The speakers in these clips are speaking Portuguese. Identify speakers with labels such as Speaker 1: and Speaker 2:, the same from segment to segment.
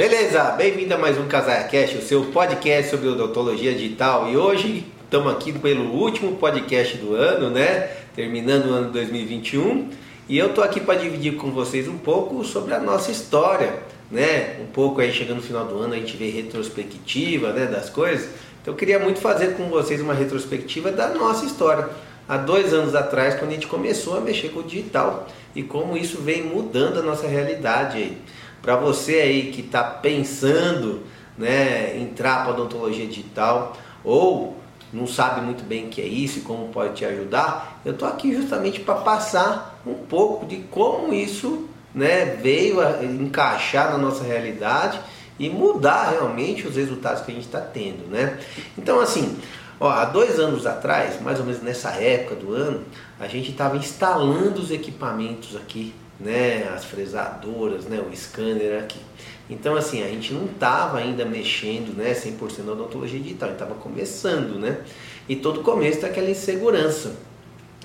Speaker 1: Beleza, bem-vindo a mais um CasacaCast, o seu podcast sobre odontologia digital. E hoje estamos aqui pelo último podcast do ano, né? Terminando o ano 2021. E eu tô aqui para dividir com vocês um pouco sobre a nossa história, né? Um pouco aí chegando no final do ano a gente vê retrospectiva, né, das coisas. Então eu queria muito fazer com vocês uma retrospectiva da nossa história. Há dois anos atrás, quando a gente começou a mexer com o digital e como isso vem mudando a nossa realidade aí. Para você aí que está pensando né, entrar para odontologia digital ou não sabe muito bem o que é isso e como pode te ajudar, eu estou aqui justamente para passar um pouco de como isso né, veio a encaixar na nossa realidade e mudar realmente os resultados que a gente está tendo. Né? Então, assim, ó, há dois anos atrás, mais ou menos nessa época do ano, a gente estava instalando os equipamentos aqui né, as fresadoras, né, o scanner aqui. Então assim, a gente não estava ainda mexendo, né, 100% na odontologia digital, estava começando, né? E todo começo daquela tá insegurança.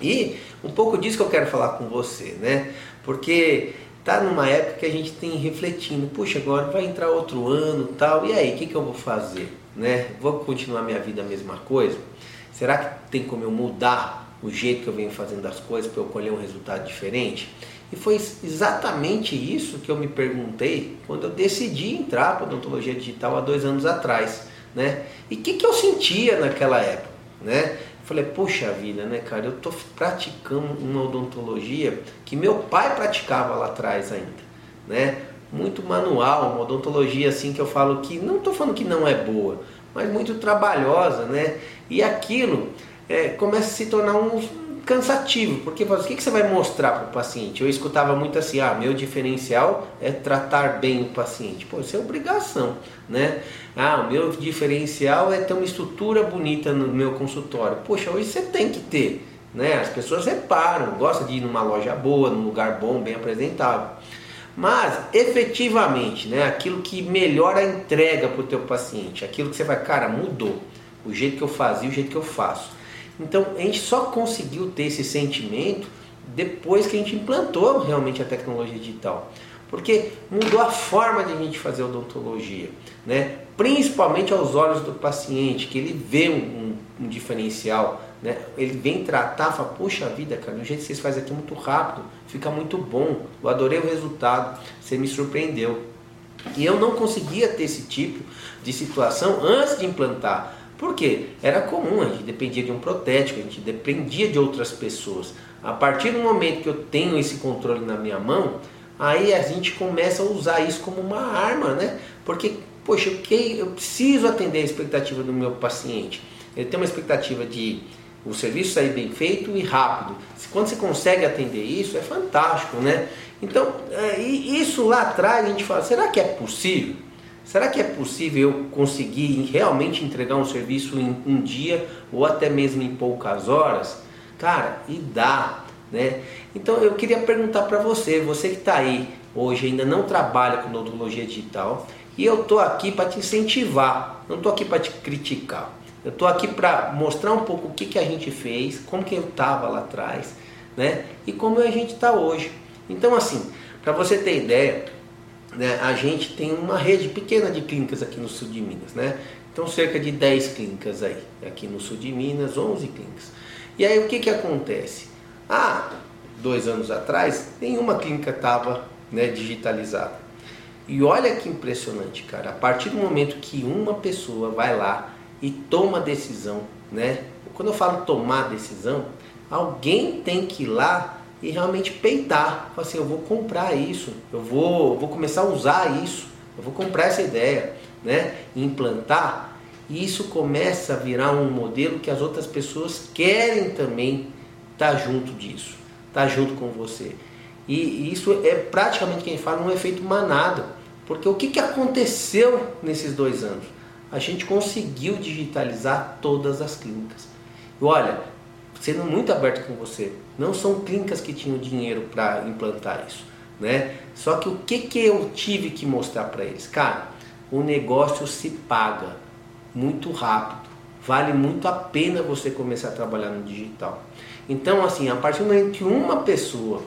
Speaker 1: E um pouco disso que eu quero falar com você, né? Porque tá numa época que a gente tem refletindo, puxa, agora vai entrar outro ano, tal, e aí, o que, que eu vou fazer, né? Vou continuar minha vida a mesma coisa? Será que tem como eu mudar o jeito que eu venho fazendo as coisas para eu colher um resultado diferente? E foi exatamente isso que eu me perguntei quando eu decidi entrar para odontologia digital há dois anos atrás, né? E o que, que eu sentia naquela época, né? Eu falei, poxa vida, né, cara? Eu estou praticando uma odontologia que meu pai praticava lá atrás ainda, né? Muito manual, uma odontologia assim que eu falo que não estou falando que não é boa, mas muito trabalhosa, né? E aquilo é, começa a se tornar um cansativo, porque o que, você vai mostrar para o paciente? Eu escutava muito assim, ah, meu diferencial é tratar bem o paciente. Pô, isso é obrigação, né? Ah, o meu diferencial é ter uma estrutura bonita no meu consultório. Poxa, hoje você tem que ter, né? As pessoas reparam, gostam de ir numa loja boa, num lugar bom, bem apresentável. Mas, efetivamente, né, aquilo que melhora a entrega para o teu paciente, aquilo que você vai, cara, mudou o jeito que eu fazia, o jeito que eu faço. Então a gente só conseguiu ter esse sentimento depois que a gente implantou realmente a tecnologia digital. Porque mudou a forma de a gente fazer odontologia, né? principalmente aos olhos do paciente, que ele vê um, um, um diferencial, né? ele vem tratar, fala, puxa vida, cara, o jeito que vocês fazem aqui é muito rápido, fica muito bom, eu adorei o resultado, você me surpreendeu. E eu não conseguia ter esse tipo de situação antes de implantar. Por quê? Era comum, a gente dependia de um protético, a gente dependia de outras pessoas. A partir do momento que eu tenho esse controle na minha mão, aí a gente começa a usar isso como uma arma, né? Porque, poxa, eu preciso atender a expectativa do meu paciente. Ele tem uma expectativa de o serviço sair bem feito e rápido. Quando você consegue atender isso, é fantástico, né? Então, é, isso lá atrás a gente fala, será que é possível? Será que é possível eu conseguir realmente entregar um serviço em um dia ou até mesmo em poucas horas? Cara, e dá, né? Então eu queria perguntar para você, você que está aí hoje ainda não trabalha com odontologia digital, e eu estou aqui para te incentivar, não estou aqui para te criticar. Eu estou aqui para mostrar um pouco o que, que a gente fez, como que eu estava lá atrás, né? E como a gente está hoje. Então assim, para você ter ideia, né, a gente tem uma rede pequena de clínicas aqui no sul de Minas, né? Então cerca de 10 clínicas aí, aqui no sul de Minas, 11 clínicas. E aí o que que acontece? Ah, dois anos atrás, nenhuma clínica estava né, digitalizada. E olha que impressionante, cara. A partir do momento que uma pessoa vai lá e toma decisão, né? Quando eu falo tomar decisão, alguém tem que ir lá e realmente peitar. Falar assim, eu vou comprar isso, eu vou, vou começar a usar isso, eu vou comprar essa ideia, né? E implantar. E isso começa a virar um modelo que as outras pessoas querem também estar tá junto disso, estar tá junto com você. E isso é praticamente quem fala um efeito manada. Porque o que, que aconteceu nesses dois anos? A gente conseguiu digitalizar todas as clínicas. E olha, sendo muito aberto com você. Não são clínicas que tinham dinheiro para implantar isso, né? Só que o que, que eu tive que mostrar para eles? Cara, o negócio se paga muito rápido. Vale muito a pena você começar a trabalhar no digital. Então, assim, a partir do momento que uma pessoa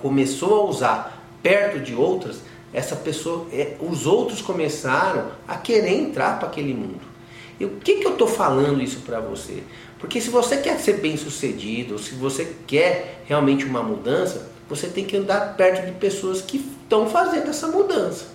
Speaker 1: começou a usar perto de outras, essa pessoa, é, os outros começaram a querer entrar para aquele mundo. E o que, que eu estou falando isso para você? Porque se você quer ser bem sucedido, se você quer realmente uma mudança, você tem que andar perto de pessoas que estão fazendo essa mudança.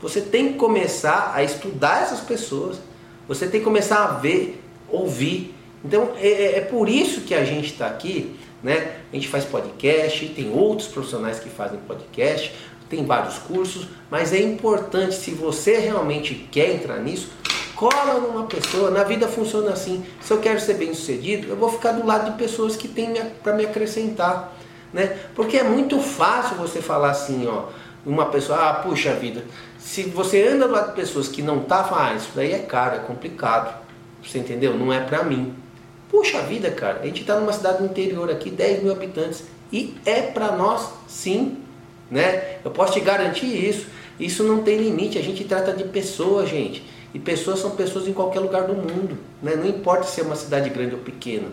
Speaker 1: Você tem que começar a estudar essas pessoas. Você tem que começar a ver, ouvir. Então é, é, é por isso que a gente está aqui, né? A gente faz podcast, tem outros profissionais que fazem podcast, tem vários cursos, mas é importante se você realmente quer entrar nisso, cola numa pessoa. Na vida funciona assim. Se eu quero ser bem sucedido, eu vou ficar do lado de pessoas que têm para me acrescentar, né? Porque é muito fácil você falar assim, ó, uma pessoa, ah, puxa vida, se você anda do lado de pessoas que não tá, fala, ah, isso daí é caro, é complicado. Você entendeu? Não é pra mim. Puxa vida, cara, a gente está numa cidade do interior aqui, 10 mil habitantes, e é para nós sim, né? Eu posso te garantir isso. Isso não tem limite, a gente trata de pessoas, gente. E pessoas são pessoas em qualquer lugar do mundo, né? não importa se é uma cidade grande ou pequena.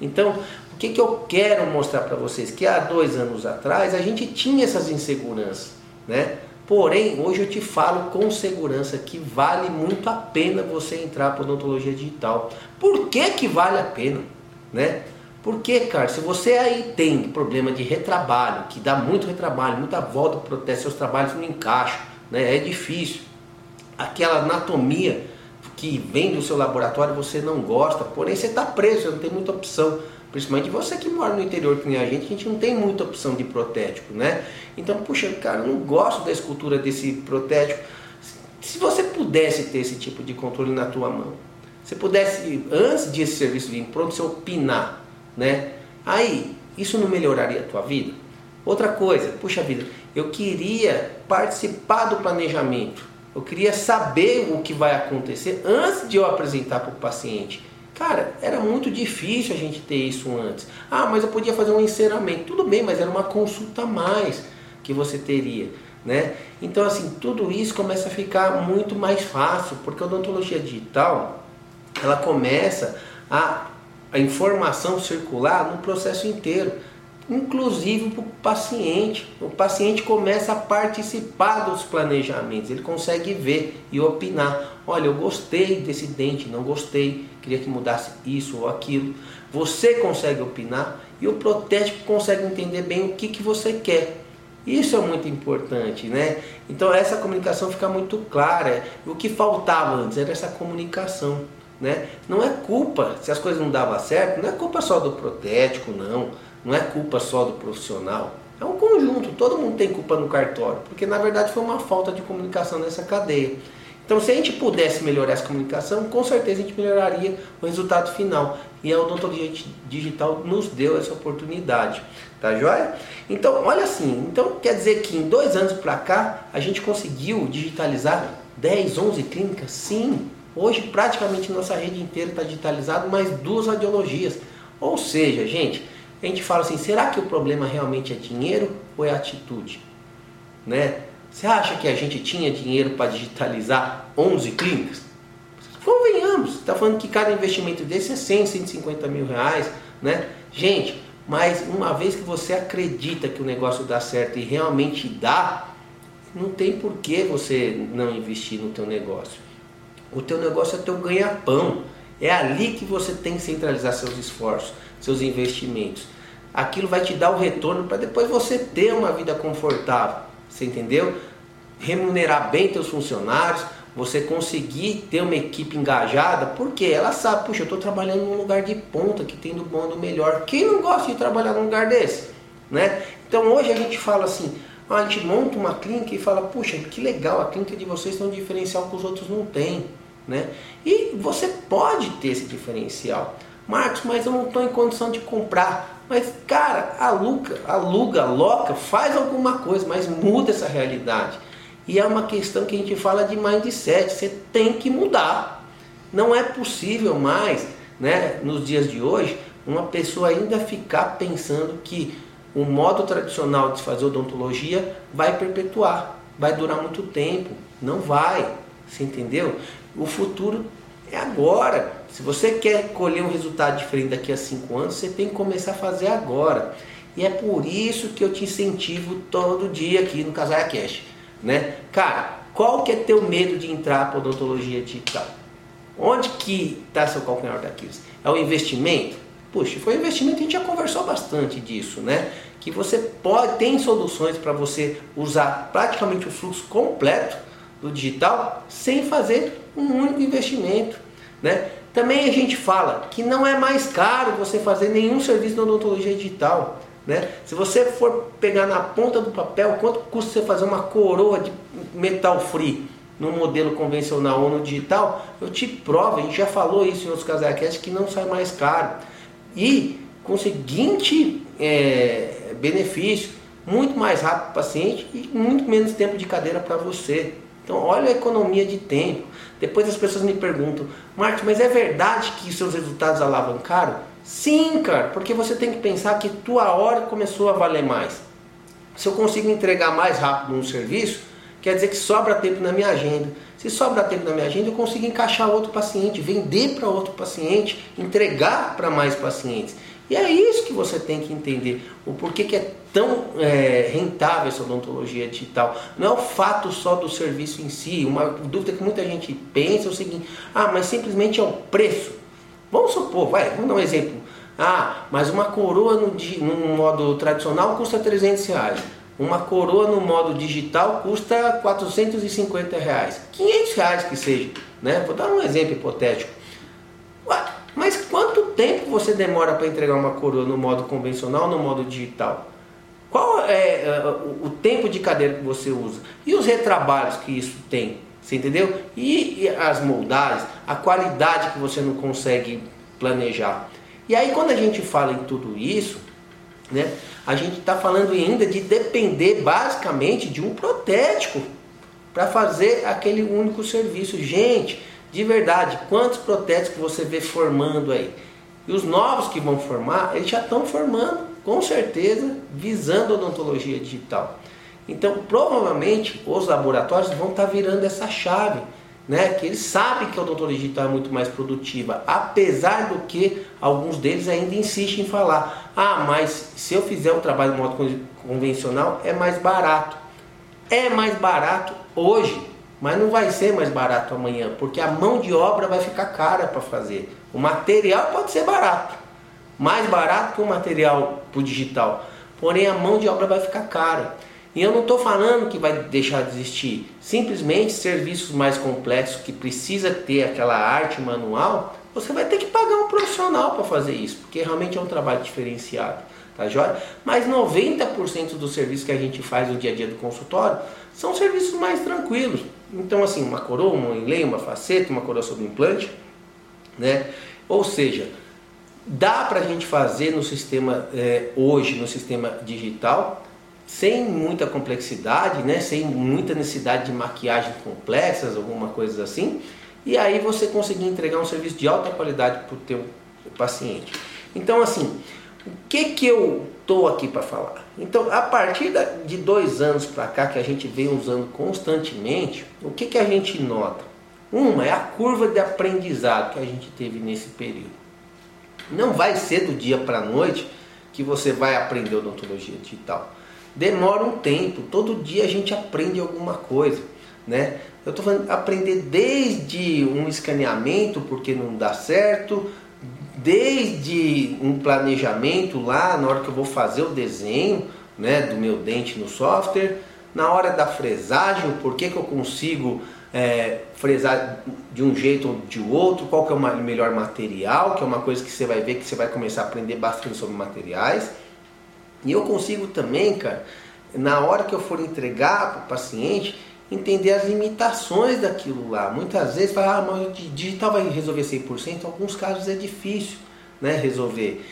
Speaker 1: Então, o que, que eu quero mostrar para vocês? Que há dois anos atrás a gente tinha essas inseguranças, né? Porém, hoje eu te falo com segurança que vale muito a pena você entrar para odontologia digital. Por que, que vale a pena? Né? Porque, cara, se você aí tem problema de retrabalho, que dá muito retrabalho, muita volta para proteger seus trabalhos não encaixam, né? é difícil. Aquela anatomia que vem do seu laboratório você não gosta, porém você está preso, você não tem muita opção. Principalmente você que mora no interior que nem a gente, a gente não tem muita opção de protético, né? Então, puxa, cara, eu não gosto da escultura desse protético. Se você pudesse ter esse tipo de controle na tua mão, se pudesse, antes de esse serviço vir pronto, você opinar, né? Aí, isso não melhoraria a tua vida? Outra coisa, puxa vida, eu queria participar do planejamento. Eu queria saber o que vai acontecer antes de eu apresentar para o paciente. Cara, era muito difícil a gente ter isso antes. Ah, mas eu podia fazer um encerramento. Tudo bem, mas era uma consulta a mais que você teria. Né? Então, assim, tudo isso começa a ficar muito mais fácil, porque a odontologia digital ela começa a, a informação circular no processo inteiro, inclusive para o paciente. O paciente começa a participar dos planejamentos, ele consegue ver e opinar. Olha, eu gostei desse dente, não gostei, queria que mudasse isso ou aquilo. Você consegue opinar e o protético consegue entender bem o que, que você quer. Isso é muito importante, né? Então essa comunicação fica muito clara. O que faltava antes era essa comunicação, né? Não é culpa se as coisas não davam certo, não é culpa só do protético, não. Não é culpa só do profissional. É um conjunto, todo mundo tem culpa no cartório, porque na verdade foi uma falta de comunicação nessa cadeia. Então, se a gente pudesse melhorar essa comunicação, com certeza a gente melhoraria o resultado final. E a odontologia digital nos deu essa oportunidade. Tá joia? Então, olha assim, então quer dizer que em dois anos para cá a gente conseguiu digitalizar 10, 11 clínicas? Sim. Hoje praticamente nossa rede inteira está digitalizada, mais duas radiologias. Ou seja, gente, a gente fala assim, será que o problema realmente é dinheiro ou é atitude? Né? Você acha que a gente tinha dinheiro para digitalizar 11 clínicas? Convenhamos, está falando que cada investimento desse é 100, 150 mil reais, né? Gente, mas uma vez que você acredita que o negócio dá certo e realmente dá, não tem por que você não investir no teu negócio. O teu negócio é teu ganha-pão. É ali que você tem que centralizar seus esforços, seus investimentos. Aquilo vai te dar o retorno para depois você ter uma vida confortável. Você entendeu? Remunerar bem teus funcionários, você conseguir ter uma equipe engajada, porque ela sabe, puxa, eu estou trabalhando num lugar de ponta que tem do bom do melhor. Quem não gosta de trabalhar num lugar desse? Né? Então hoje a gente fala assim, a gente monta uma clínica e fala, puxa, que legal, a clínica de vocês tem um diferencial que os outros não têm. Né? E você pode ter esse diferencial. Marcos, mas eu não estou em condição de comprar. Mas, cara, aluga, aluga, loca, faz alguma coisa, mas muda essa realidade. E é uma questão que a gente fala de mindset, você tem que mudar. Não é possível mais, né, nos dias de hoje, uma pessoa ainda ficar pensando que o modo tradicional de fazer odontologia vai perpetuar, vai durar muito tempo. Não vai, você entendeu? O futuro é agora. Se você quer colher um resultado diferente daqui a cinco anos, você tem que começar a fazer agora. E é por isso que eu te incentivo todo dia aqui no Casaia Cash. né? Cara, qual que é teu medo de entrar para odontologia digital? Onde que está seu calcanhar daqueles? É o investimento? Puxa, foi investimento, a gente já conversou bastante disso, né? Que você pode, tem soluções para você usar praticamente o fluxo completo do digital sem fazer um único investimento, né? Também a gente fala que não é mais caro você fazer nenhum serviço de odontologia digital. Né? Se você for pegar na ponta do papel, quanto custa você fazer uma coroa de metal free no modelo convencional ou no digital? Eu te provo, a gente já falou isso em outros casaquetes, que não sai mais caro. E com o seguinte é, benefício, muito mais rápido para o paciente e muito menos tempo de cadeira para você. Então, olha a economia de tempo. Depois as pessoas me perguntam, Marcos, mas é verdade que seus resultados alavancaram? Sim, cara, porque você tem que pensar que tua hora começou a valer mais. Se eu consigo entregar mais rápido um serviço, quer dizer que sobra tempo na minha agenda. Se sobra tempo na minha agenda, eu consigo encaixar outro paciente, vender para outro paciente, entregar para mais pacientes. E é isso que você tem que entender, o porquê que é tão é, rentável essa odontologia digital. Não é o fato só do serviço em si, uma dúvida que muita gente pensa é o seguinte, ah, mas simplesmente é o preço. Vamos supor, vai, vamos dar um exemplo. Ah, mas uma coroa no, no modo tradicional custa 300 reais. Uma coroa no modo digital custa 450 reais. 500 reais que seja. Né? Vou dar um exemplo hipotético. Ué, mas quanto tempo você demora para entregar uma coroa no modo convencional no modo digital? Qual é uh, o tempo de cadeira que você usa? E os retrabalhos que isso tem? Você entendeu? E, e as moldagens, a qualidade que você não consegue planejar. E aí quando a gente fala em tudo isso, né, a gente está falando ainda de depender basicamente de um protético para fazer aquele único serviço. Gente, de verdade, quantos protéticos você vê formando aí? E os novos que vão formar, eles já estão formando, com certeza, visando odontologia digital. Então, provavelmente, os laboratórios vão estar tá virando essa chave, né? Que eles sabem que a odontologia digital é muito mais produtiva, apesar do que alguns deles ainda insistem em falar: ah, mas se eu fizer o trabalho de modo convencional, é mais barato. É mais barato hoje, mas não vai ser mais barato amanhã, porque a mão de obra vai ficar cara para fazer. O material pode ser barato, mais barato que o material para o digital, porém a mão de obra vai ficar cara. E eu não estou falando que vai deixar de existir, simplesmente serviços mais complexos que precisa ter aquela arte manual, você vai ter que pagar um profissional para fazer isso, porque realmente é um trabalho diferenciado, tá? Mas 90% dos serviços que a gente faz no dia a dia do consultório são serviços mais tranquilos. Então, assim, uma coroa, um enleio, uma faceta, uma coroa sobre implante, né? Ou seja, dá para a gente fazer no sistema é, hoje, no sistema digital, sem muita complexidade, né? Sem muita necessidade de maquiagem complexas, alguma coisa assim. E aí você conseguir entregar um serviço de alta qualidade para o teu paciente. Então, assim, o que que eu estou aqui para falar? Então, a partir de dois anos para cá que a gente vem usando constantemente, o que que a gente nota? Uma é a curva de aprendizado que a gente teve nesse período. Não vai ser do dia para a noite que você vai aprender odontologia digital. Demora um tempo, todo dia a gente aprende alguma coisa, né? Eu estou falando aprender desde um escaneamento porque não dá certo, desde um planejamento lá na hora que eu vou fazer o desenho né, do meu dente no software, na hora da fresagem, por que, que eu consigo é, fresar de um jeito ou de outro, qual que é o melhor material, que é uma coisa que você vai ver que você vai começar a aprender bastante sobre materiais. E eu consigo também, cara, na hora que eu for entregar para o paciente, entender as limitações daquilo lá. Muitas vezes fala, ah, mas o digital vai resolver 100%, em alguns casos é difícil né, resolver.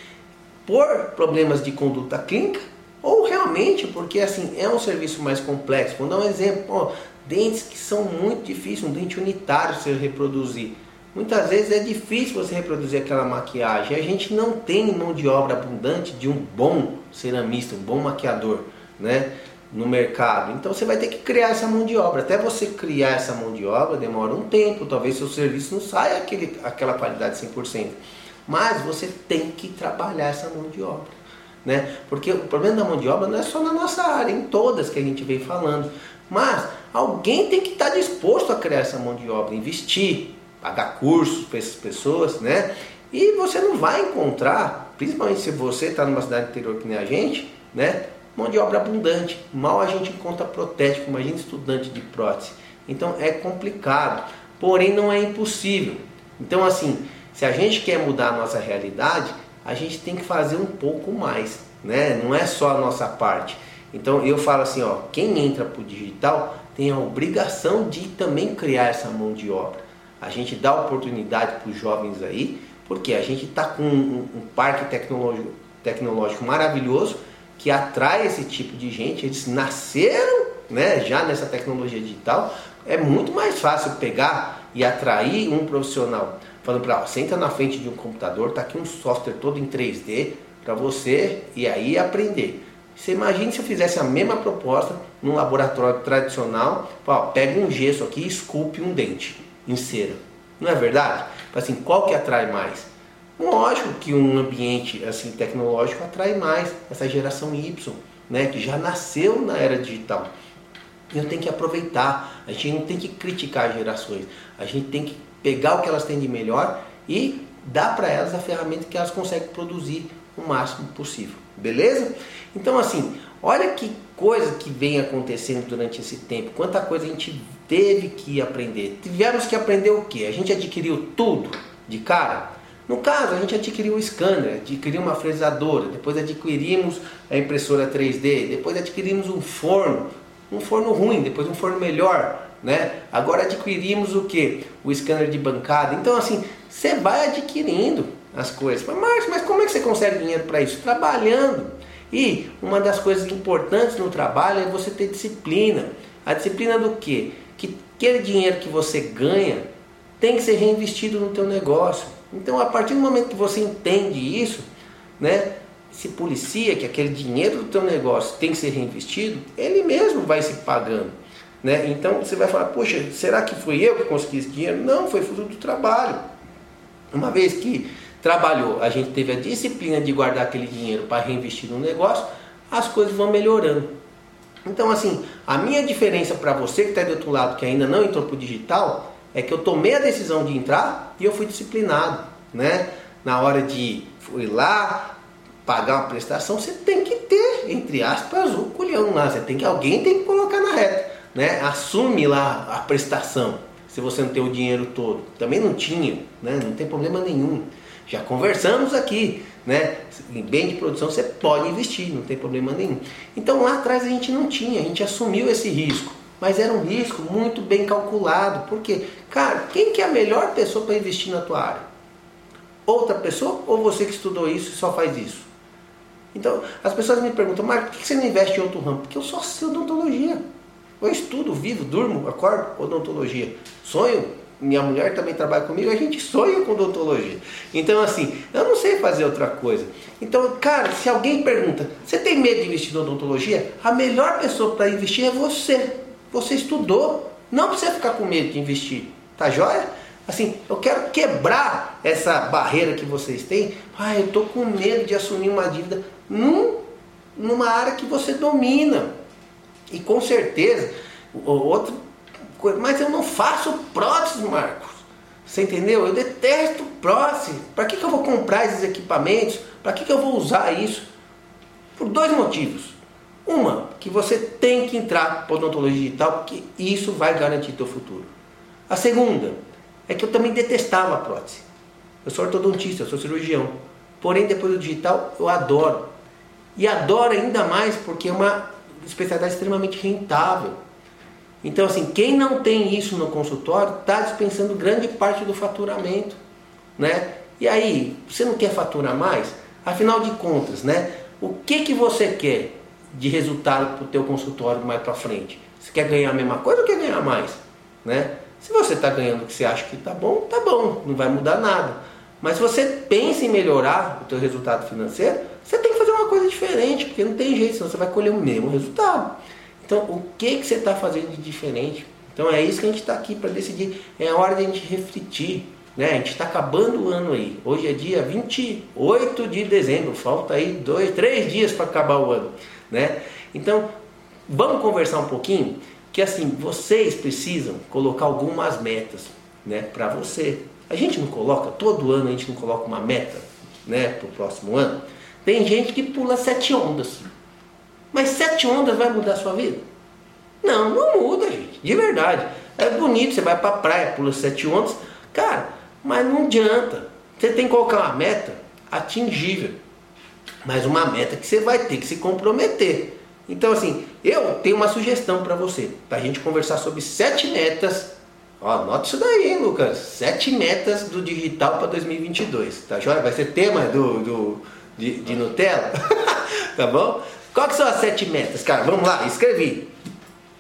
Speaker 1: Por problemas de conduta clínica, ou realmente porque assim é um serviço mais complexo. Vou dar um exemplo, ó, dentes que são muito difíceis, um dente unitário se reproduzir. Muitas vezes é difícil você reproduzir aquela maquiagem. A gente não tem mão de obra abundante de um bom ceramista, um bom maquiador, né? No mercado. Então você vai ter que criar essa mão de obra. Até você criar essa mão de obra demora um tempo, talvez seu serviço não saia aquele, aquela qualidade 100%. Mas você tem que trabalhar essa mão de obra. Né? Porque o problema da mão de obra não é só na nossa área, em todas que a gente vem falando. Mas alguém tem que estar disposto a criar essa mão de obra, investir, pagar cursos para essas pessoas, né? E você não vai encontrar, principalmente se você está numa cidade interior que nem a gente, né? Mão de obra abundante. Mal a gente encontra protético, imagina estudante de prótese. Então é complicado, porém não é impossível. Então assim, se a gente quer mudar a nossa realidade, a gente tem que fazer um pouco mais, né? Não é só a nossa parte. Então eu falo assim, ó, quem entra para o digital tem a obrigação de também criar essa mão de obra. A gente dá oportunidade para os jovens aí, porque a gente está com um, um, parque tecnológico, tecnológico maravilhoso que atrai esse tipo de gente. Eles nasceram né, já nessa tecnologia digital. É muito mais fácil pegar e atrair um profissional falando para senta na frente de um computador, tá aqui um software todo em 3D para você e aí aprender. Você imagina se eu fizesse a mesma proposta num laboratório tradicional, ó, pega um gesso aqui e esculpe um dente em cera. Não é verdade? Assim, qual que atrai mais? Lógico que um ambiente assim tecnológico atrai mais essa geração Y, né, que já nasceu na era digital. E eu tenho que aproveitar. A gente não tem que criticar as gerações. A gente tem que pegar o que elas têm de melhor e dar para elas a ferramenta que elas conseguem produzir o máximo possível. Beleza? Então, assim, olha que coisa que vem acontecendo durante esse tempo, quanta coisa a gente teve que aprender. Tivemos que aprender o que? A gente adquiriu tudo de cara? No caso, a gente adquiriu o scanner, adquiriu uma fresadora, depois adquirimos a impressora 3D, depois adquirimos um forno, um forno ruim, depois um forno melhor, né? Agora adquirimos o que? O scanner de bancada. Então, assim, você vai adquirindo as coisas. Mas, mas como é que você consegue dinheiro para isso? Trabalhando. E uma das coisas importantes no trabalho é você ter disciplina. A disciplina do quê? Que aquele dinheiro que você ganha tem que ser reinvestido no teu negócio. Então, a partir do momento que você entende isso, né, se policia que aquele dinheiro do teu negócio tem que ser reinvestido, ele mesmo vai se pagando. Né? Então você vai falar, poxa, será que fui eu que consegui esse dinheiro? Não, foi fruto do trabalho. Uma vez que trabalhou, a gente teve a disciplina de guardar aquele dinheiro para reinvestir no negócio, as coisas vão melhorando. Então, assim, a minha diferença para você que está do outro lado, que ainda não entrou para o digital, é que eu tomei a decisão de entrar e eu fui disciplinado, né? Na hora de ir lá pagar uma prestação, você tem que ter, entre aspas, o culhão lá. Você tem que alguém tem que colocar na reta, né? Assume lá a prestação, se você não tem o dinheiro todo. Também não tinha, né? Não tem problema nenhum. Já conversamos aqui, né? Em bem de produção você pode investir, não tem problema nenhum. Então lá atrás a gente não tinha, a gente assumiu esse risco. Mas era um risco muito bem calculado. Porque, cara, quem que é a melhor pessoa para investir na tua área? Outra pessoa ou você que estudou isso e só faz isso? Então, as pessoas me perguntam, Marco, por que você não investe em outro ramo? Porque eu só sei odontologia. Eu estudo, vivo, durmo, acordo, odontologia. Sonho minha mulher também trabalha comigo, a gente sonha com odontologia. Então, assim, eu não sei fazer outra coisa. Então, cara, se alguém pergunta, você tem medo de investir na odontologia? A melhor pessoa para investir é você. Você estudou, não precisa ficar com medo de investir. Tá joia? Assim, eu quero quebrar essa barreira que vocês têm. Ah, eu estou com medo de assumir uma dívida num, numa área que você domina. E com certeza, outro mas eu não faço prótese, Marcos. Você entendeu? Eu detesto prótese. Para que, que eu vou comprar esses equipamentos? Para que, que eu vou usar isso? Por dois motivos. Uma, que você tem que entrar para odontologia digital, porque isso vai garantir teu futuro. A segunda, é que eu também detestava a prótese. Eu sou ortodontista, eu sou cirurgião. Porém, depois do digital, eu adoro. E adoro ainda mais porque é uma especialidade extremamente rentável. Então, assim, quem não tem isso no consultório está dispensando grande parte do faturamento, né? E aí, você não quer faturar mais? Afinal de contas, né? O que que você quer de resultado para o teu consultório mais para frente? Você quer ganhar a mesma coisa ou quer ganhar mais, né? Se você está ganhando o que você acha que está bom, tá bom, não vai mudar nada. Mas se você pensa em melhorar o teu resultado financeiro, você tem que fazer uma coisa diferente, porque não tem jeito, senão você vai colher o mesmo resultado. Então, o que, que você está fazendo de diferente? Então, é isso que a gente está aqui para decidir. É a hora de a gente refletir. Né? A gente está acabando o ano aí. Hoje é dia 28 de dezembro. Falta aí dois, três dias para acabar o ano. Né? Então, vamos conversar um pouquinho. Que assim, vocês precisam colocar algumas metas, né, para você. A gente não coloca, todo ano a gente não coloca uma meta, né, para o próximo ano. Tem gente que pula sete ondas. Mas sete ondas vai mudar a sua vida? Não, não muda, gente. De verdade. É bonito, você vai para a praia, pula sete ondas. Cara, mas não adianta. Você tem que colocar uma meta atingível. Mas uma meta que você vai ter que se comprometer. Então, assim, eu tenho uma sugestão para você, para a gente conversar sobre sete metas. Ó, anota isso daí, Lucas. Sete metas do digital para 2022, tá joia? Vai ser tema do, do de, de Nutella, tá bom? Qual que são as sete metas, cara? Vamos lá, escrevi.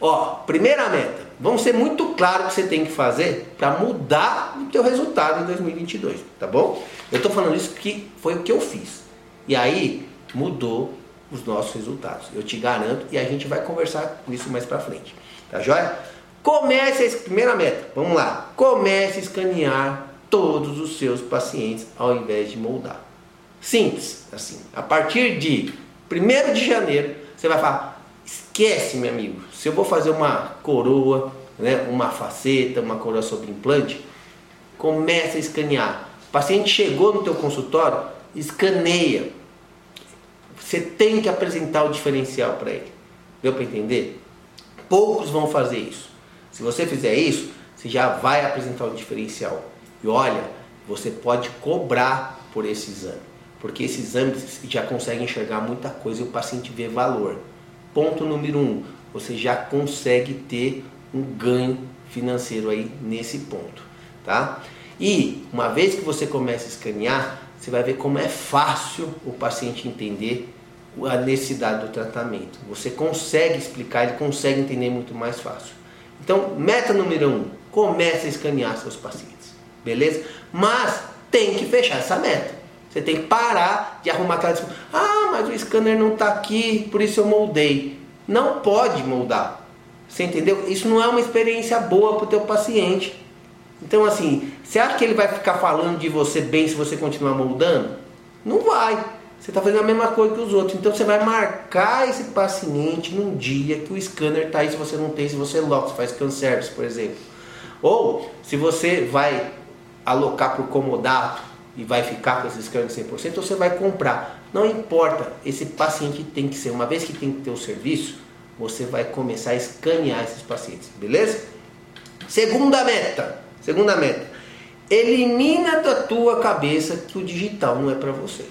Speaker 1: Ó, primeira meta. Vamos ser muito claro o que você tem que fazer para mudar o teu resultado em 2022, tá bom? Eu estou falando isso que foi o que eu fiz. E aí mudou os nossos resultados. Eu te garanto e a gente vai conversar com isso mais para frente. Tá joia? Comece a primeira meta. Vamos lá. Comece a escanear todos os seus pacientes ao invés de moldar. Simples, assim. A partir de 1 de janeiro, você vai falar: esquece, meu amigo. Se eu vou fazer uma coroa, né, uma faceta, uma coroa sobre implante, comece a escanear. O paciente chegou no teu consultório, escaneia você tem que apresentar o diferencial para ele. Deu para entender? Poucos vão fazer isso. Se você fizer isso, você já vai apresentar o diferencial. E olha, você pode cobrar por esse exame, porque esse exame já consegue enxergar muita coisa e o paciente vê valor. Ponto número um, você já consegue ter um ganho financeiro aí nesse ponto, tá? E uma vez que você começa a escanear, você vai ver como é fácil o paciente entender a necessidade do tratamento. Você consegue explicar, ele consegue entender muito mais fácil. Então, meta número um, comece a escanear seus pacientes, beleza? Mas tem que fechar essa meta. Você tem que parar de arrumar aquela desculpa. Ah, mas o scanner não está aqui, por isso eu moldei. Não pode moldar. Você entendeu? Isso não é uma experiência boa para o teu paciente. Então, assim, você acha que ele vai ficar falando de você bem se você continuar moldando? Não vai. Você está fazendo a mesma coisa que os outros. Então você vai marcar esse paciente num dia que o scanner está aí, se você não tem, se você loca, você faz scan service, por exemplo. Ou se você vai alocar por comodato e vai ficar com esse scanner 100%, você vai comprar. Não importa, esse paciente tem que ser, uma vez que tem que ter o serviço, você vai começar a escanear esses pacientes, beleza? Segunda meta, segunda meta, elimina da tua cabeça que o digital não é para você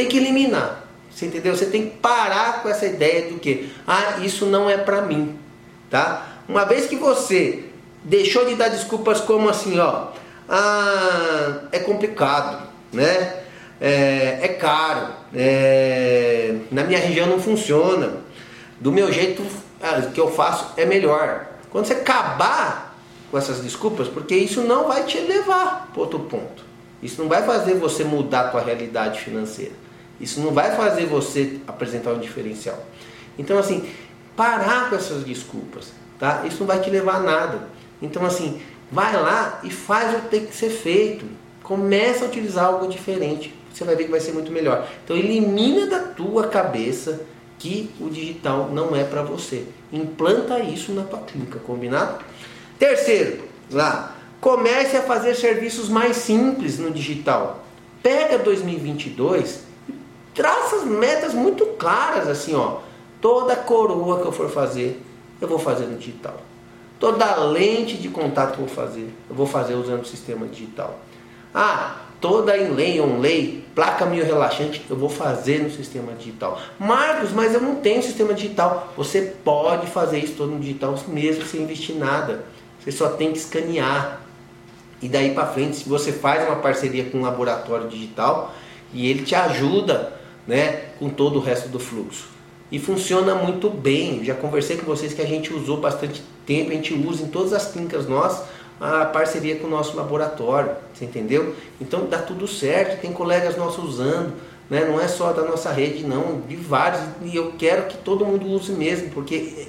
Speaker 1: tem que eliminar. Você entendeu? Você tem que parar com essa ideia do que, ah, isso não é para mim, tá? Uma vez que você deixou de dar desculpas como assim, ó, ah, é complicado, né? É, é caro, é, na minha região não funciona, do meu jeito ah, que eu faço é melhor. Quando você acabar com essas desculpas, porque isso não vai te levar para outro ponto. Isso não vai fazer você mudar a tua realidade financeira. Isso não vai fazer você apresentar um diferencial. Então, assim, parar com essas desculpas, tá? Isso não vai te levar a nada. Então, assim, vai lá e faz o que tem que ser feito. Começa a utilizar algo diferente. Você vai ver que vai ser muito melhor. Então, elimina da tua cabeça que o digital não é para você. Implanta isso na tua clínica, combinado? Terceiro, lá, comece a fazer serviços mais simples no digital. Pega 2022 traça as metas muito claras, assim, ó. Toda coroa que eu for fazer, eu vou fazer no digital. Toda lente de contato que eu vou fazer, eu vou fazer usando o sistema digital. Ah, toda inlay, onlay, placa meio relaxante, eu vou fazer no sistema digital. Marcos, mas eu não tenho sistema digital. Você pode fazer isso todo no digital mesmo sem investir nada. Você só tem que escanear. E daí para frente, se você faz uma parceria com um laboratório digital e ele te ajuda né, com todo o resto do fluxo. E funciona muito bem. Já conversei com vocês que a gente usou bastante tempo, a gente usa em todas as clínicas nossas a parceria com o nosso laboratório, você entendeu? Então dá tudo certo, tem colegas nossos usando, né? não é só da nossa rede, não, de vários, e eu quero que todo mundo use mesmo, porque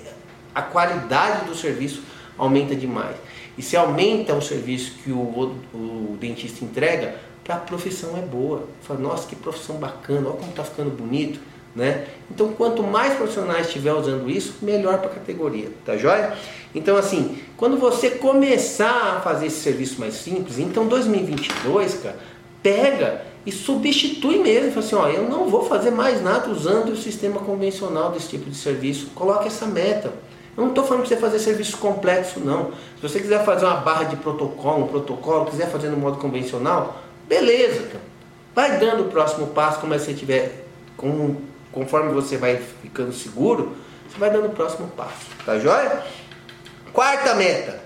Speaker 1: a qualidade do serviço aumenta demais. E se aumenta o serviço que o, o dentista entrega, a profissão é boa. Fala, nossa, que profissão bacana, olha como está ficando bonito. Né? Então, quanto mais profissionais estiver usando isso, melhor para a categoria, tá joia? Então, assim, quando você começar a fazer esse serviço mais simples, então 2022, cara, pega e substitui mesmo. Fala assim, ó, eu não vou fazer mais nada usando o sistema convencional desse tipo de serviço. Coloque essa meta. Eu não estou falando para você fazer serviço complexo, não. Se você quiser fazer uma barra de protocolo, um protocolo, quiser fazer no modo convencional, beleza, cara. Vai dando o próximo passo, como você tiver, com, conforme você vai ficando seguro, você vai dando o próximo passo. Tá joia? Quarta meta.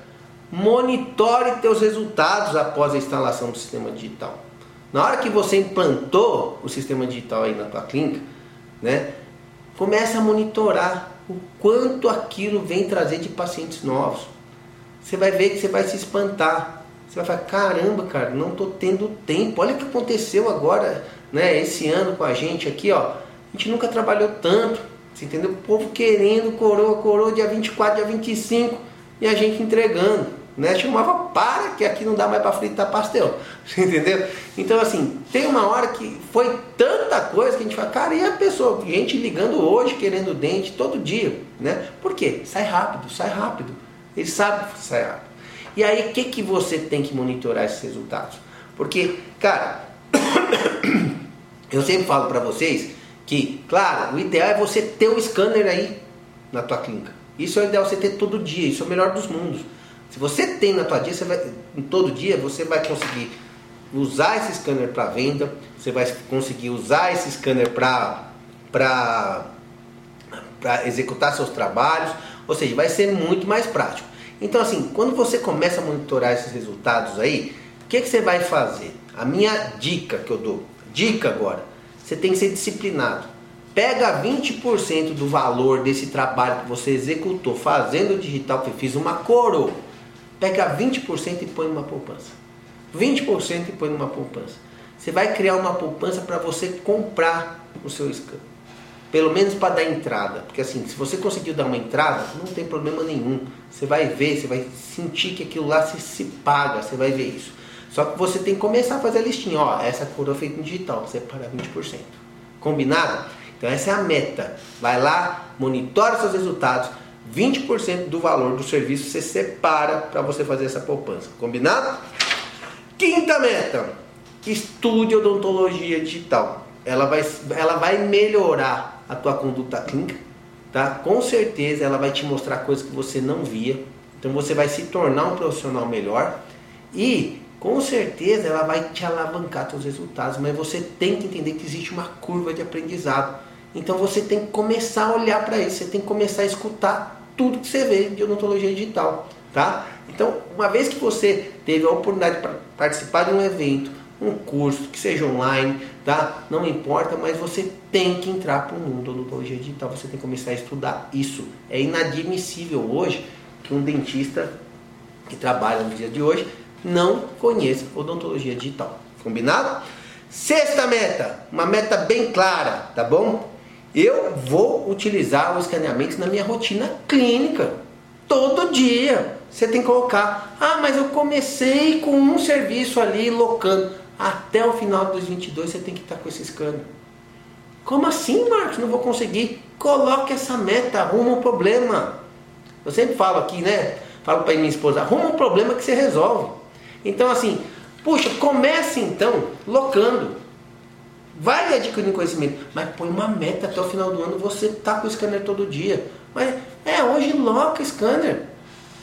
Speaker 1: Monitore teus resultados após a instalação do sistema digital. Na hora que você implantou o sistema digital aí na tua clínica, né, começa a monitorar o quanto aquilo vem trazer de pacientes novos. Você vai ver que você vai se espantar. Você vai falar, caramba, cara, não estou tendo tempo. Olha o que aconteceu agora, né, esse ano com a gente aqui, ó. A gente nunca trabalhou tanto. Você entendeu? O povo querendo coroa, coroa dia 24, dia 25 e a gente entregando né? Para que aqui não dá mais para fritar pastel, entendeu? Então assim, tem uma hora que foi tanta coisa que a gente fala, cara, e a pessoa, gente ligando hoje querendo dente todo dia, né? Por quê? Sai rápido, sai rápido. Ele sabe que sai rápido. E aí, o que, que você tem que monitorar esses resultados? Porque, cara, eu sempre falo para vocês que, claro, o ideal é você ter o scanner aí na tua clínica. Isso é o ideal você ter todo dia, isso é o melhor dos mundos. Se você tem na tua dia, você vai, todo dia você vai conseguir usar esse scanner para venda, você vai conseguir usar esse scanner para executar seus trabalhos, ou seja, vai ser muito mais prático. Então assim, quando você começa a monitorar esses resultados aí, o que, que você vai fazer? A minha dica que eu dou, dica agora, você tem que ser disciplinado. Pega 20% do valor desse trabalho que você executou fazendo digital, que fiz uma coroa Pega 20% e põe numa poupança. 20% e põe numa poupança. Você vai criar uma poupança para você comprar o seu scan. Pelo menos para dar entrada. Porque assim, se você conseguiu dar uma entrada, não tem problema nenhum. Você vai ver, você vai sentir que aquilo lá se, se paga, você vai ver isso. Só que você tem que começar a fazer a listinha. Ó, essa coroa feita em digital, você paga 20%. Combinado? Então essa é a meta. Vai lá, monitora seus resultados 20% do valor do serviço você separa para você fazer essa poupança. Combinado? Quinta meta: estude odontologia digital. Ela vai, ela vai melhorar a tua conduta clínica, tá? Com certeza ela vai te mostrar coisas que você não via. Então você vai se tornar um profissional melhor e com certeza ela vai te alavancar seus resultados, mas você tem que entender que existe uma curva de aprendizado. Então você tem que começar a olhar para isso, você tem que começar a escutar tudo que você vê de odontologia digital, tá? Então, uma vez que você teve a oportunidade para participar de um evento, um curso, que seja online, tá? Não importa, mas você tem que entrar para o mundo da odontologia digital, você tem que começar a estudar isso. É inadmissível hoje que um dentista que trabalha no dia de hoje não conheça odontologia digital. Combinado? Sexta meta, uma meta bem clara, tá bom? Eu vou utilizar o escaneamento na minha rotina clínica. Todo dia. Você tem que colocar. Ah, mas eu comecei com um serviço ali locando. Até o final de 2022 você tem que estar com esse scanner. Como assim, Marcos? Não vou conseguir. Coloque essa meta, arruma um problema. Eu sempre falo aqui, né? Falo para minha esposa, arruma um problema que você resolve. Então, assim, puxa, comece então locando. Vai adquirindo conhecimento, mas põe uma meta até o final do ano, você tá com o scanner todo dia. Mas é, hoje loca scanner.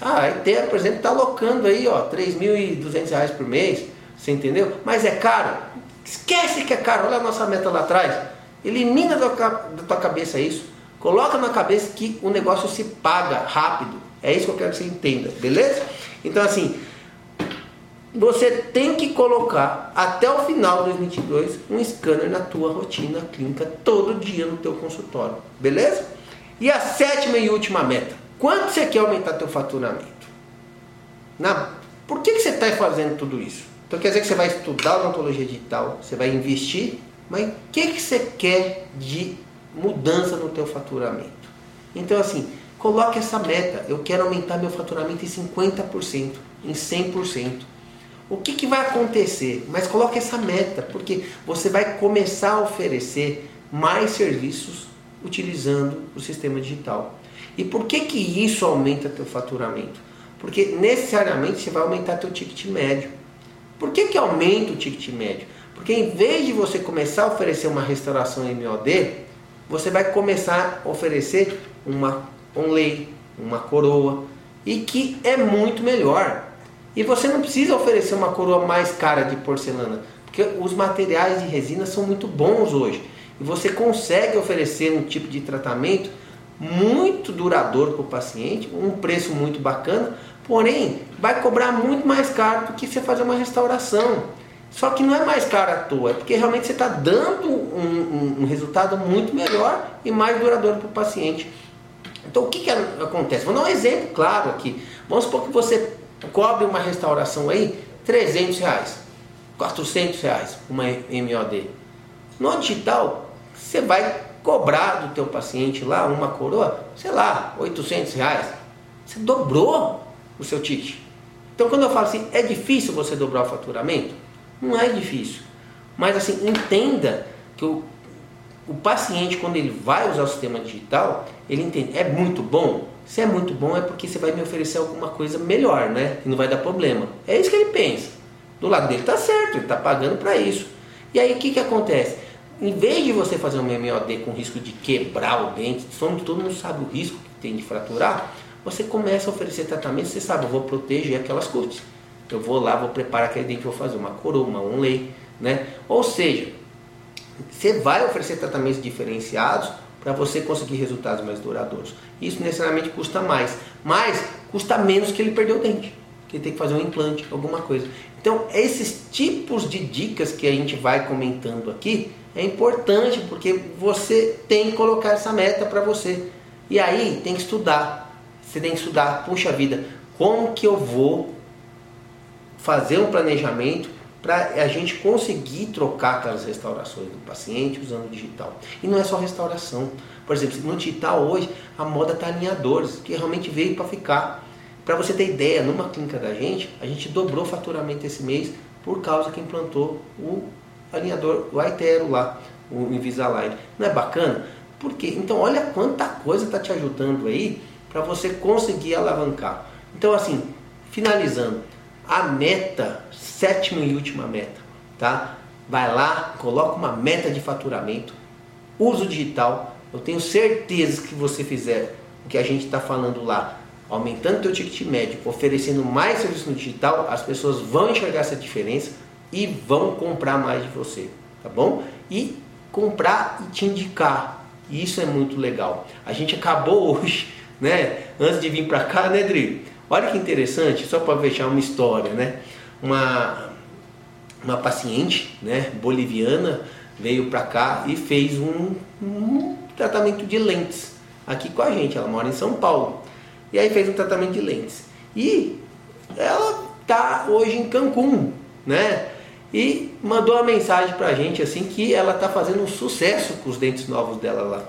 Speaker 1: Ah, a ideia, por exemplo, está locando aí, ó, 3.200 reais por mês, você entendeu? Mas é caro? Esquece que é caro, olha a nossa meta lá atrás. Elimina da tua cabeça isso. Coloca na cabeça que o negócio se paga rápido. É isso que eu quero que você entenda, beleza? Então assim, você tem que colocar até o final de 2022 um scanner na tua rotina clínica todo dia no teu consultório, beleza? E a sétima e última meta, quanto você quer aumentar teu faturamento? Na, por que, que você está fazendo tudo isso? Então quer dizer que você vai estudar odontologia digital, você vai investir, mas o que, que você quer de mudança no teu faturamento? Então assim, coloque essa meta, eu quero aumentar meu faturamento em 50%, em 100%. O que, que vai acontecer? Mas coloque essa meta, porque você vai começar a oferecer mais serviços utilizando o sistema digital. E por que que isso aumenta teu faturamento? Porque necessariamente você vai aumentar teu ticket médio. Por que que aumenta o ticket médio? Porque em vez de você começar a oferecer uma restauração MOD, você vai começar a oferecer uma onlay, uma coroa, e que é muito melhor. E você não precisa oferecer uma coroa mais cara de porcelana, porque os materiais de resina são muito bons hoje. E você consegue oferecer um tipo de tratamento muito duradouro para o paciente, um preço muito bacana, porém vai cobrar muito mais caro do que você fazer uma restauração. Só que não é mais caro à toa, é porque realmente você está dando um, um, um, resultado muito melhor e mais duradouro para o paciente. Então o que, que acontece? Vou dar um exemplo claro aqui. Vamos supor que você cobre uma restauração aí 300 reais, 400 reais uma MOD. No digital, você vai cobrar do teu paciente lá uma coroa, sei lá, 800 reais. Você dobrou o seu ticket. Então quando eu falo assim, é difícil você dobrar o faturamento? Não é difícil. Mas assim, entenda que o, o paciente, quando ele vai usar o sistema digital, ele entende, é muito bom? Se é muito bom, é porque você vai me oferecer alguma coisa melhor, né? E não vai dar problema. É isso que ele pensa. Do lado dele tá certo, ele tá pagando para isso. E aí o que, que acontece? Em vez de você fazer um MOD com risco de quebrar o dente, todo mundo sabe o risco que tem de fraturar, você começa a oferecer tratamento, você sabe, eu vou proteger aquelas custas. Eu vou lá, vou preparar aquele dente, vou fazer uma coroa, uma onlay, né? Ou seja, você vai oferecer tratamentos diferenciados para você conseguir resultados mais duradouros. Isso necessariamente custa mais, mas custa menos que ele perder o dente, que ele tem que fazer um implante, alguma coisa. Então, esses tipos de dicas que a gente vai comentando aqui é importante porque você tem que colocar essa meta para você. E aí tem que estudar. Você tem que estudar, puxa vida, como que eu vou fazer um planejamento para a gente conseguir trocar aquelas restaurações do paciente usando o digital. E não é só restauração. Por exemplo, no digital hoje a moda está alinhadores, que realmente veio para ficar. Para você ter ideia, numa clínica da gente, a gente dobrou o faturamento esse mês por causa que implantou o alinhador, o Aitero lá, o Invisalign. Não é bacana? Por quê? Então olha quanta coisa está te ajudando aí para você conseguir alavancar. Então assim, finalizando, a meta, sétima e última meta, tá? Vai lá, coloca uma meta de faturamento, uso digital. Eu tenho certeza que você fizer o que a gente está falando lá, aumentando teu ticket médio, oferecendo mais serviço no digital, as pessoas vão enxergar essa diferença e vão comprar mais de você, tá bom? E comprar e te indicar. Isso é muito legal. A gente acabou hoje, né? Antes de vir para cá, né, Dri? Olha que interessante, só para fechar uma história, né? Uma, uma paciente né, boliviana veio para cá e fez um, um tratamento de lentes aqui com a gente. Ela mora em São Paulo. E aí fez um tratamento de lentes. E ela tá hoje em Cancún, né? E mandou uma mensagem pra gente assim que ela tá fazendo um sucesso com os dentes novos dela lá.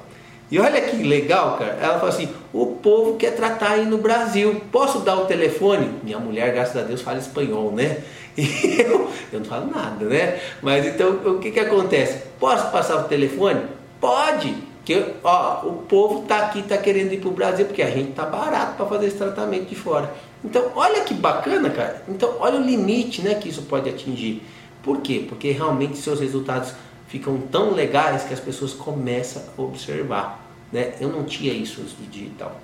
Speaker 1: E olha que legal, cara. Ela falou assim: o povo quer tratar aí no Brasil. Posso dar o telefone? Minha mulher, graças a Deus, fala espanhol, né? E eu, eu não falo nada, né? Mas então o que, que acontece? Posso passar o telefone? Pode! Que, ó, o povo tá aqui, tá querendo ir pro Brasil, porque a gente tá barato para fazer esse tratamento de fora. Então, olha que bacana, cara. Então, olha o limite né, que isso pode atingir. Por quê? Porque realmente seus resultados ficam tão legais que as pessoas começam a observar. Né? Eu não tinha isso antes do digital,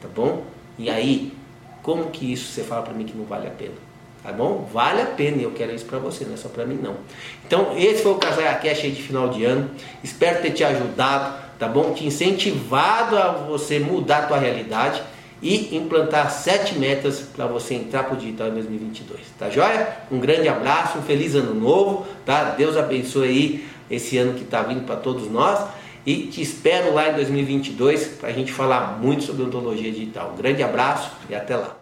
Speaker 1: tá bom? E aí, como que isso você fala para mim que não vale a pena? Tá bom? Vale a pena e eu quero isso para você, não é só para mim não. Então, esse foi o Casaia Cash aí de final de ano. Espero ter te ajudado, tá bom? Te incentivado a você mudar a tua realidade e implantar sete metas para você entrar para o digital em 2022. Tá joia? Um grande abraço, um feliz ano novo, tá? Deus abençoe aí esse ano que está vindo para todos nós. E te espero lá em 2022 para a gente falar muito sobre odontologia digital. Um grande abraço e até lá.